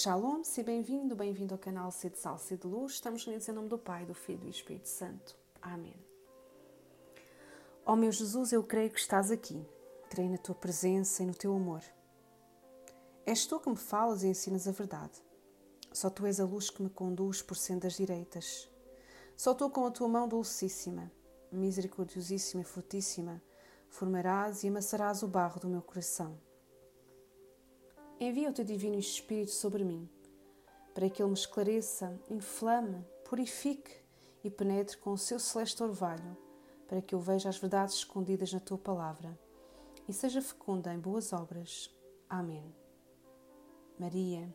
Shalom, seja bem-vindo, bem-vindo ao canal C de Sal, C de Luz. Estamos unidos em nome do Pai, do Filho e do Espírito Santo. Amém. Ó oh meu Jesus, eu creio que estás aqui. Creio na tua presença e no teu amor. És tu que me falas e ensinas a verdade. Só tu és a luz que me conduz por sendas direitas. Só tu, com a tua mão dulcíssima, misericordiosíssima e fortíssima, formarás e amassarás o barro do meu coração. Envia o teu divino Espírito sobre mim, para que ele me esclareça, inflame, purifique e penetre com o seu celeste orvalho, para que eu veja as verdades escondidas na tua palavra e seja fecunda em boas obras. Amém. Maria,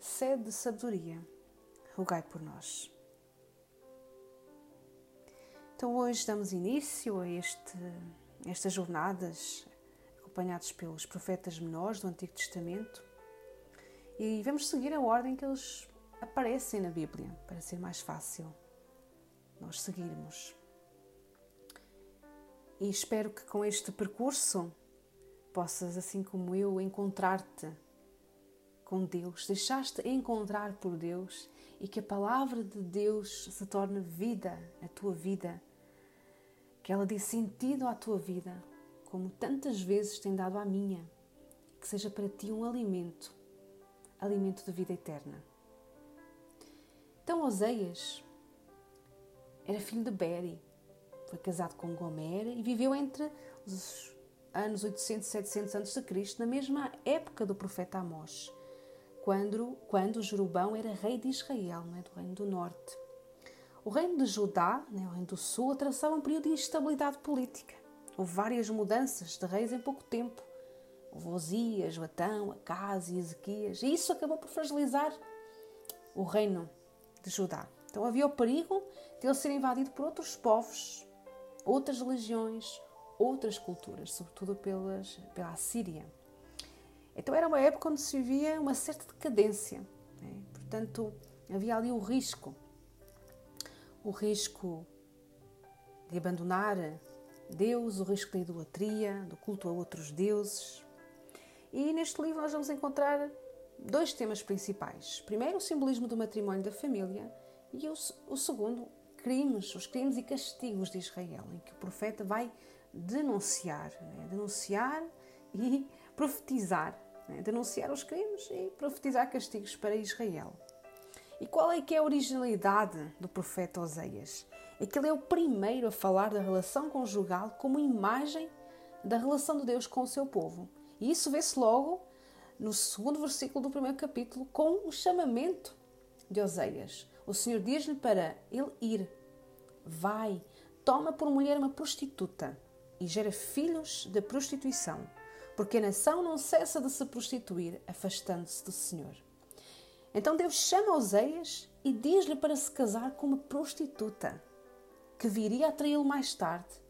sede de sabedoria, rogai por nós. Então hoje damos início a este, estas jornadas acompanhados pelos profetas menores do Antigo Testamento. E vamos seguir a ordem que eles aparecem na Bíblia para ser mais fácil nós seguirmos. E espero que com este percurso possas, assim como eu, encontrar-te com Deus, deixaste encontrar por Deus e que a palavra de Deus se torne vida, a tua vida, que ela dê sentido à tua vida, como tantas vezes tem dado à minha, que seja para ti um alimento, alimento de vida eterna. Então Oseias era filho de Beri, foi casado com Gomer e viveu entre os anos 800 e 700 a.C., na mesma época do profeta Amós, quando, quando Jerubão era rei de Israel, é, do reino do norte. O reino de Judá, né, o reino do sul, atravessava um período de instabilidade política. Houve várias mudanças de reis em pouco tempo. Houve Osias, Joatão, e Ezequias. E isso acabou por fragilizar o reino de Judá. Então havia o perigo de ele ser invadido por outros povos, outras religiões, outras culturas, sobretudo pelas, pela Assíria. Então era uma época onde se vivia uma certa decadência. Né? Portanto, havia ali o risco o risco de abandonar Deus, o risco da idolatria, do culto a outros deuses. E neste livro nós vamos encontrar dois temas principais. Primeiro, o simbolismo do matrimónio da família e o, o segundo, crimes, os crimes e castigos de Israel, em que o profeta vai denunciar, né? denunciar e profetizar, né? denunciar os crimes e profetizar castigos para Israel. E qual é que é a originalidade do profeta Oseias? É que ele é o primeiro a falar da relação conjugal como imagem da relação de Deus com o seu povo. E isso vê-se logo no segundo versículo do primeiro capítulo com o chamamento de Oseias. O Senhor diz-lhe para ele ir. Vai, toma por mulher uma prostituta e gera filhos da prostituição, porque a nação não cessa de se prostituir, afastando-se do Senhor. Então Deus chama Oseias e diz-lhe para se casar com uma prostituta, que viria a traí-lo mais tarde.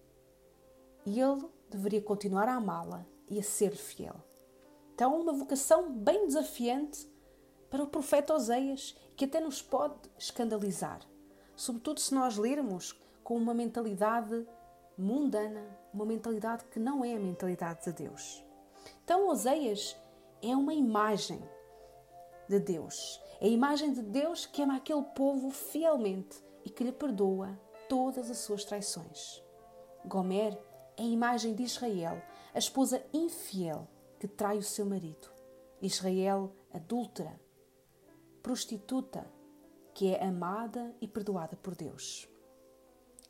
E ele deveria continuar a amá-la e a ser fiel. Então, uma vocação bem desafiante para o profeta Oseias, que até nos pode escandalizar, sobretudo se nós lermos com uma mentalidade mundana, uma mentalidade que não é a mentalidade de Deus. Então, Oseias é uma imagem de Deus. É a imagem de Deus que ama aquele povo fielmente e que lhe perdoa todas as suas traições. Gomer é a imagem de Israel, a esposa infiel que trai o seu marido. Israel adúltera, prostituta, que é amada e perdoada por Deus.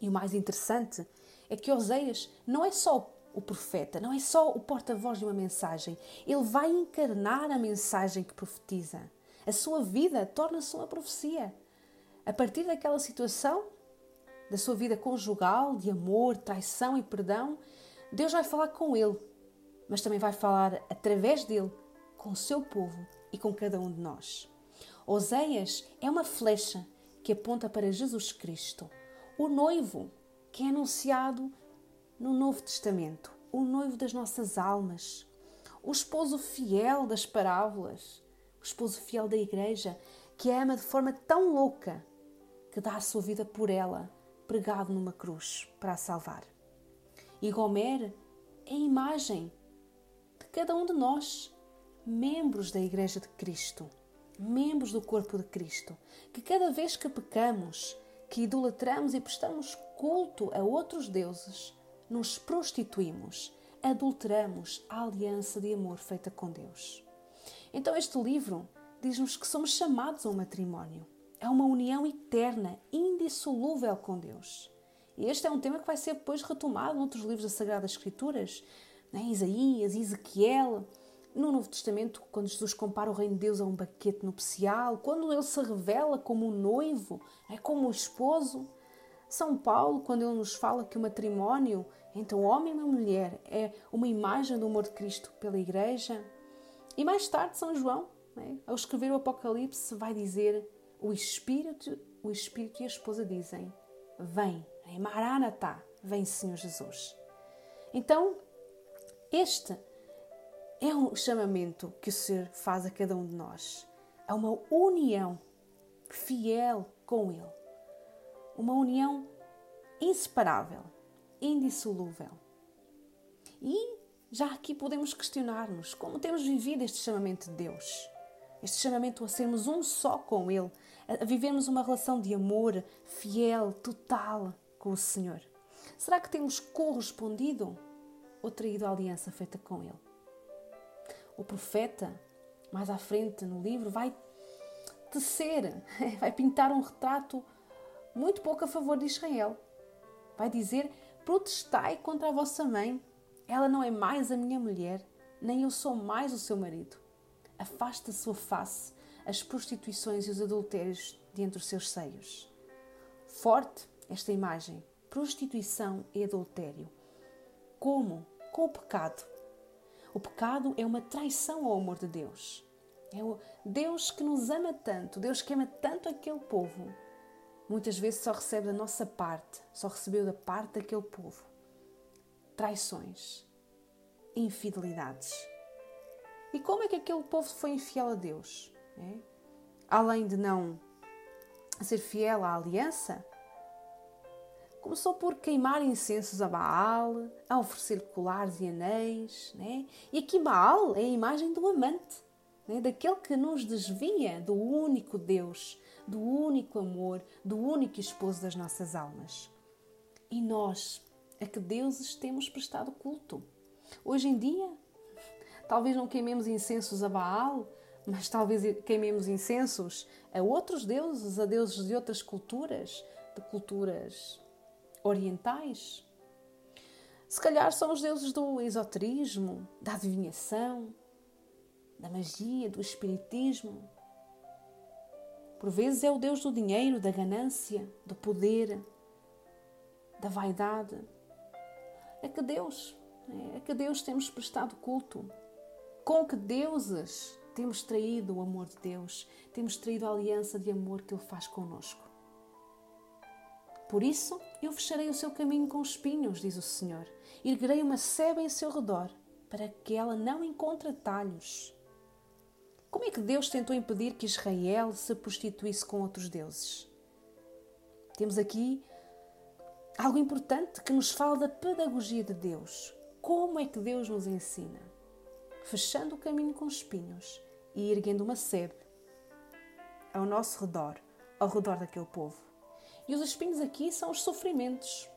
E o mais interessante é que Oseias não é só o profeta, não é só o porta-voz de uma mensagem. Ele vai encarnar a mensagem que profetiza. A sua vida torna-se uma profecia. A partir daquela situação, da sua vida conjugal, de amor, traição e perdão, Deus vai falar com ele, mas também vai falar através dele com o seu povo e com cada um de nós. Oseias é uma flecha que aponta para Jesus Cristo, o noivo que é anunciado no Novo Testamento, o noivo das nossas almas, o esposo fiel das parábolas, o esposo fiel da igreja, que a ama de forma tão louca que dá a sua vida por ela, pregado numa cruz para a salvar. E Gomer é a imagem de cada um de nós, membros da Igreja de Cristo, membros do corpo de Cristo, que cada vez que pecamos, que idolatramos e prestamos culto a outros deuses, nos prostituímos, adulteramos a aliança de amor feita com Deus. Então, este livro diz-nos que somos chamados a um matrimónio. É uma união eterna, indissolúvel com Deus. E este é um tema que vai ser depois retomado noutros livros das Sagradas Escrituras, né? Isaías, Ezequiel. No Novo Testamento, quando Jesus compara o reino de Deus a um banquete nupcial, quando ele se revela como o noivo, é como o esposo. São Paulo, quando ele nos fala que o matrimónio um homem e mulher é uma imagem do amor de Cristo pela Igreja. E mais tarde, São João, né, ao escrever o Apocalipse, vai dizer: o Espírito, o Espírito e a esposa dizem: Vem, em Maranatá, vem Senhor Jesus. Então, este é um chamamento que o Senhor faz a cada um de nós. É uma união fiel com Ele. Uma união inseparável, indissolúvel. E já aqui podemos questionar-nos como temos vivido este chamamento de Deus. Este chamamento a sermos um só com Ele, a vivermos uma relação de amor fiel, total com o Senhor. Será que temos correspondido ou traído a aliança feita com Ele? O profeta, mais à frente no livro, vai tecer, vai pintar um retrato muito pouco a favor de Israel. Vai dizer: protestai contra a vossa mãe, ela não é mais a minha mulher, nem eu sou mais o seu marido. Afasta a sua face as prostituições e os adultérios de entre os seus seios. Forte esta imagem, prostituição e adultério. Como? Com o pecado. O pecado é uma traição ao amor de Deus. É o Deus que nos ama tanto, Deus que ama tanto aquele povo, muitas vezes só recebe da nossa parte, só recebeu da parte daquele povo. Traições, infidelidades. E como é que aquele povo foi infiel a Deus? É? Além de não ser fiel à aliança, começou por queimar incensos a Baal, a oferecer colares e anéis. Né? E aqui Baal é a imagem do amante, né? daquele que nos desvia do único Deus, do único amor, do único esposo das nossas almas. E nós, a que deuses temos prestado culto? Hoje em dia, talvez não queimemos incensos a Baal, mas talvez queimemos incensos a outros deuses, a deuses de outras culturas, de culturas orientais. Se calhar são os deuses do esoterismo, da adivinhação, da magia, do espiritismo. Por vezes é o Deus do dinheiro, da ganância, do poder, da vaidade. É que Deus, é que Deus temos prestado culto. Com que deuses temos traído o amor de Deus, temos traído a aliança de amor que Ele faz conosco. Por isso, eu fecharei o seu caminho com espinhos, diz o Senhor, erguerei uma seba em seu redor, para que ela não encontre talhos. Como é que Deus tentou impedir que Israel se prostituísse com outros deuses? Temos aqui algo importante que nos fala da pedagogia de Deus. Como é que Deus nos ensina? Fechando o caminho com espinhos e erguendo uma sebe ao nosso redor, ao redor daquele povo. E os espinhos aqui são os sofrimentos,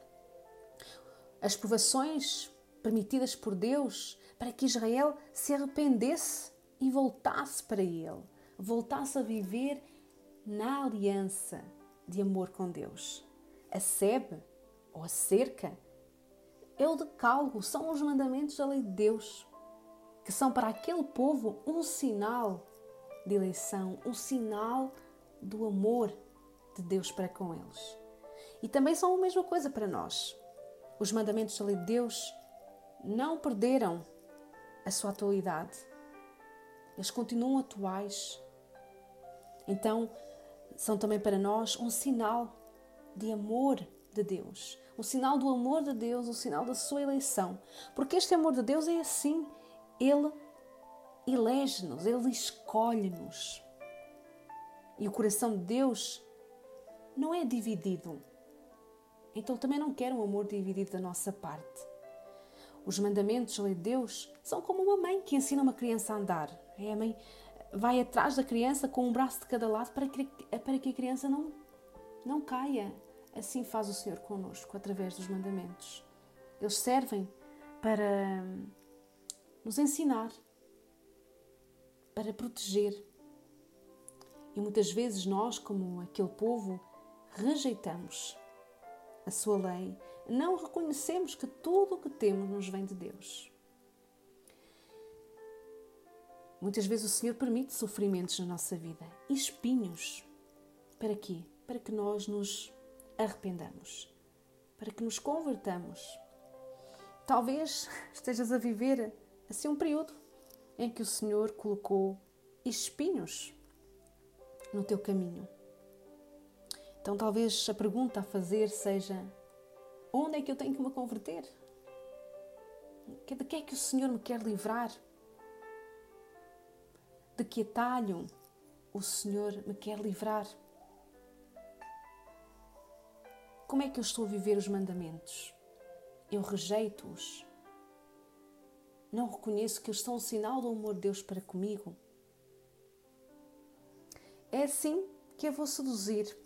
as provações permitidas por Deus para que Israel se arrependesse e voltasse para Ele, voltasse a viver na aliança de amor com Deus. A sebe, ou a cerca, é o decálogo, são os mandamentos da lei de Deus, que são para aquele povo um sinal de eleição, um sinal do amor de Deus para com eles. E também são a mesma coisa para nós. Os mandamentos da lei de Deus não perderam a sua atualidade. Eles continuam atuais. Então, são também para nós um sinal de amor de Deus, um sinal do amor de Deus, um sinal da sua eleição. Porque este amor de Deus é assim, ele elege-nos, ele escolhe-nos. E o coração de Deus não é dividido. Então também não quer um amor dividido da nossa parte. Os mandamentos da lei de Deus são como uma mãe que ensina uma criança a andar. É a mãe vai atrás da criança com um braço de cada lado para que, para que a criança não, não caia. Assim faz o Senhor conosco, através dos mandamentos. Eles servem para nos ensinar, para proteger. E muitas vezes nós, como aquele povo, rejeitamos a sua lei, não reconhecemos que tudo o que temos nos vem de Deus. Muitas vezes o Senhor permite sofrimentos na nossa vida e espinhos. Para quê? Para que nós nos arrependamos, para que nos convertamos. Talvez estejas a viver assim um período em que o Senhor colocou espinhos no teu caminho. Então, talvez a pergunta a fazer seja: onde é que eu tenho que me converter? De que é que o Senhor me quer livrar? De que atalho o Senhor me quer livrar? Como é que eu estou a viver os mandamentos? Eu rejeito-os. Não reconheço que eles são um sinal do amor de Deus para comigo. É assim que eu vou seduzir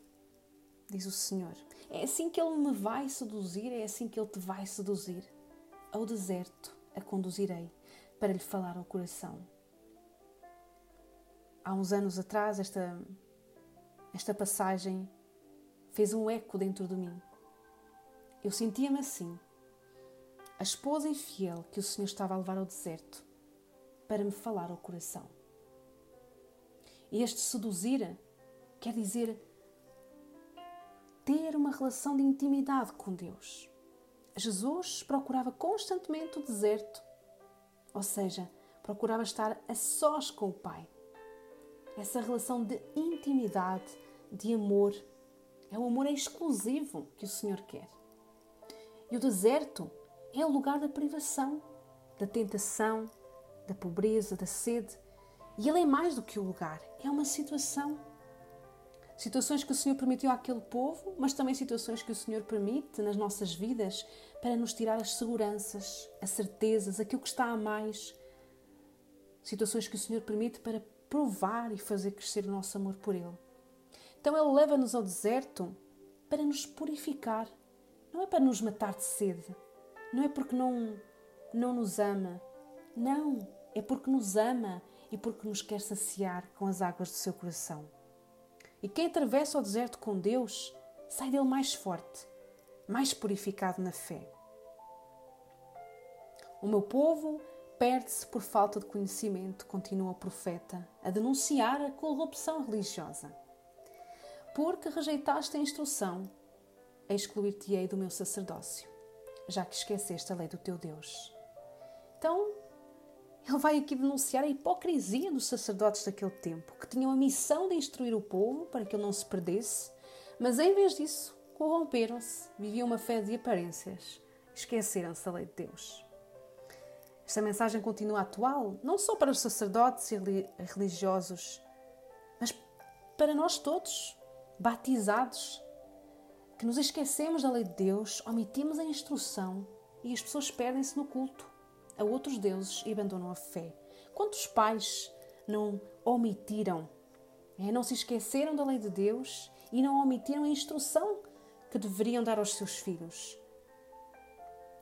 diz o Senhor. É assim que Ele me vai seduzir, é assim que Ele te vai seduzir. Ao deserto a conduzirei para lhe falar ao coração. Há uns anos atrás, esta, esta passagem fez um eco dentro de mim. Eu sentia-me assim, a esposa infiel que o Senhor estava a levar ao deserto para me falar ao coração. E este seduzir quer dizer ter uma relação de intimidade com Deus. Jesus procurava constantemente o deserto, ou seja, procurava estar a sós com o Pai. Essa relação de intimidade, de amor, é o amor exclusivo que o Senhor quer. E o deserto é o lugar da privação, da tentação, da pobreza, da sede. E ele é mais do que o lugar, é uma situação Situações que o Senhor permitiu àquele povo, mas também situações que o Senhor permite nas nossas vidas para nos tirar as seguranças, as certezas, aquilo que está a mais. Situações que o Senhor permite para provar e fazer crescer o nosso amor por Ele. Então Ele leva-nos ao deserto para nos purificar. Não é para nos matar de sede. Não é porque não, não nos ama. Não, é porque nos ama e porque nos quer saciar com as águas do seu coração. E quem atravessa o deserto com Deus sai dele mais forte, mais purificado na fé. O meu povo perde-se por falta de conhecimento, continua o profeta, a denunciar a corrupção religiosa. Porque rejeitaste a instrução, excluir-te-ei do meu sacerdócio, já que esqueceste a lei do teu Deus. Então, ele vai aqui denunciar a hipocrisia dos sacerdotes daquele tempo, que tinham a missão de instruir o povo para que ele não se perdesse, mas em vez disso, corromperam-se, viviam uma fé de aparências, esqueceram-se da lei de Deus. Esta mensagem continua atual, não só para os sacerdotes e religiosos, mas para nós todos, batizados, que nos esquecemos da lei de Deus, omitimos a instrução e as pessoas perdem-se no culto a outros deuses e abandonam a fé. Quantos pais não omitiram, é, não se esqueceram da lei de Deus e não omitiram a instrução que deveriam dar aos seus filhos?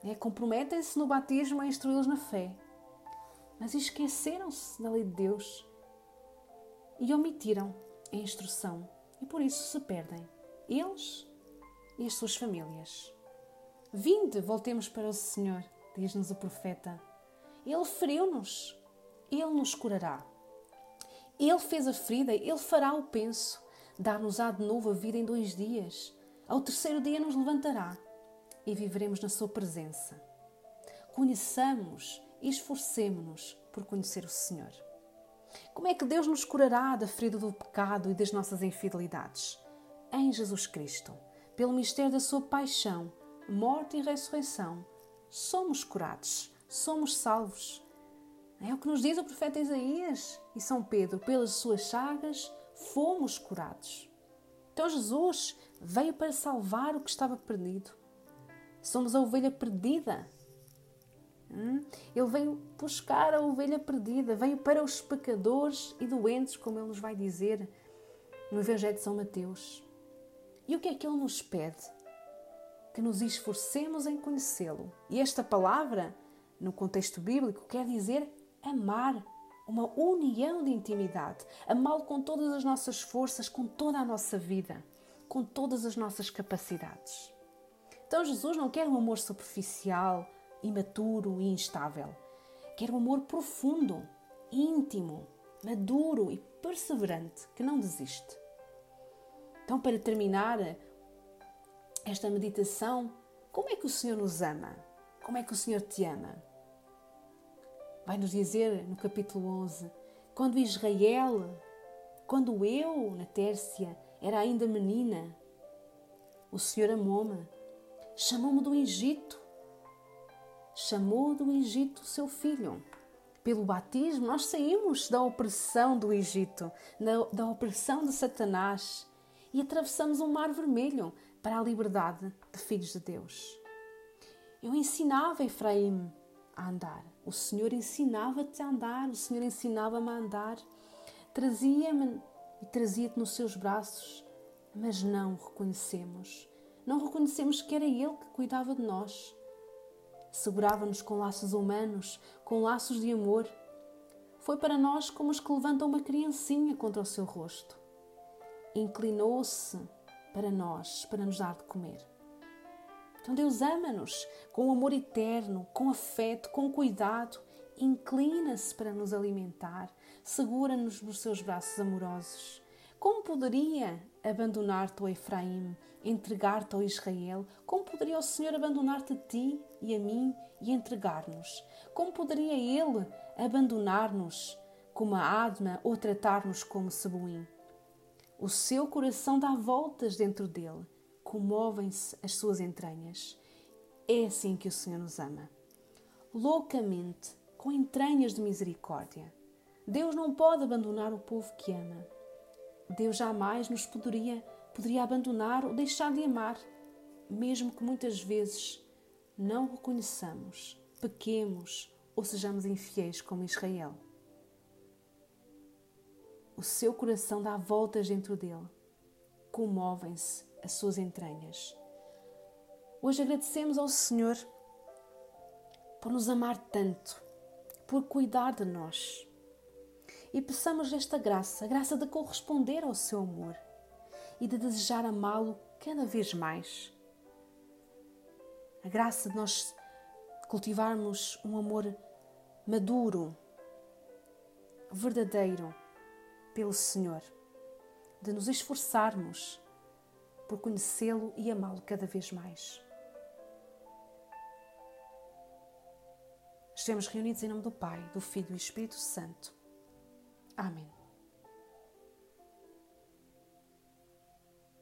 É, Comprometem-se no batismo a instruí-los na fé, mas esqueceram-se da lei de Deus e omitiram a instrução e por isso se perdem, eles e as suas famílias. Vinde, voltemos para o Senhor, diz-nos o profeta. Ele feriu-nos, Ele nos curará. Ele fez a ferida, Ele fará o penso, dar-nos-á de novo a vida em dois dias. Ao terceiro dia nos levantará e viveremos na Sua presença. Conheçamos e esforcemos-nos por conhecer o Senhor. Como é que Deus nos curará da ferida do pecado e das nossas infidelidades? Em Jesus Cristo, pelo mistério da Sua paixão, morte e ressurreição, somos curados somos salvos. É o que nos diz o profeta Isaías e São Pedro: pelas suas chagas fomos curados. Então Jesus veio para salvar o que estava perdido. Somos a ovelha perdida. Hum? Ele veio buscar a ovelha perdida, veio para os pecadores e doentes, como ele nos vai dizer no Evangelho de São Mateus. E o que é que ele nos pede? Que nos esforcemos em conhecê-lo. E esta palavra, no contexto bíblico, quer dizer amar, uma união de intimidade, amá-lo com todas as nossas forças, com toda a nossa vida, com todas as nossas capacidades. Então Jesus não quer um amor superficial, imaturo e instável. Quer um amor profundo, íntimo, maduro e perseverante, que não desiste. Então, para terminar esta meditação, como é que o Senhor nos ama? Como é que o Senhor te ama? Vai nos dizer no capítulo 11: quando Israel, quando eu, na Tércia, era ainda menina, o Senhor amou-me, chamou-me do Egito, chamou do Egito seu filho. Pelo batismo, nós saímos da opressão do Egito, da opressão de Satanás e atravessamos um mar vermelho para a liberdade de filhos de Deus. Eu ensinava Efraim a andar. O Senhor ensinava-te a andar, o Senhor ensinava-me a andar. Trazia-me e trazia-te nos seus braços, mas não o reconhecemos. Não reconhecemos que era Ele que cuidava de nós. Segurava-nos com laços humanos, com laços de amor. Foi para nós como os que levantam uma criancinha contra o seu rosto inclinou-se para nós, para nos dar de comer. Então Deus ama-nos com amor eterno, com afeto, com cuidado, inclina-se para nos alimentar, segura-nos nos seus braços amorosos. Como poderia abandonar-te, ó Efraim, entregar-te ao Israel? Como poderia o Senhor abandonar-te a ti e a mim e entregar-nos? Como poderia Ele abandonar-nos como a Adma ou tratar-nos como Seboim? O seu coração dá voltas dentro dele, comovem-se as suas entranhas. É assim que o Senhor nos ama. Loucamente, com entranhas de misericórdia. Deus não pode abandonar o povo que ama. Deus jamais nos poderia, poderia abandonar ou deixar de amar, mesmo que muitas vezes não o reconheçamos, pequemos ou sejamos infiéis como Israel o seu coração dá voltas dentro dele, comovem-se as suas entranhas. Hoje agradecemos ao Senhor por nos amar tanto, por cuidar de nós. E peçamos esta graça, a graça de corresponder ao seu amor e de desejar amá-lo cada vez mais. A graça de nós cultivarmos um amor maduro, verdadeiro pelo Senhor, de nos esforçarmos por conhecê-lo e amá-lo cada vez mais. Estamos reunidos em nome do Pai, do Filho e do Espírito Santo. Amém.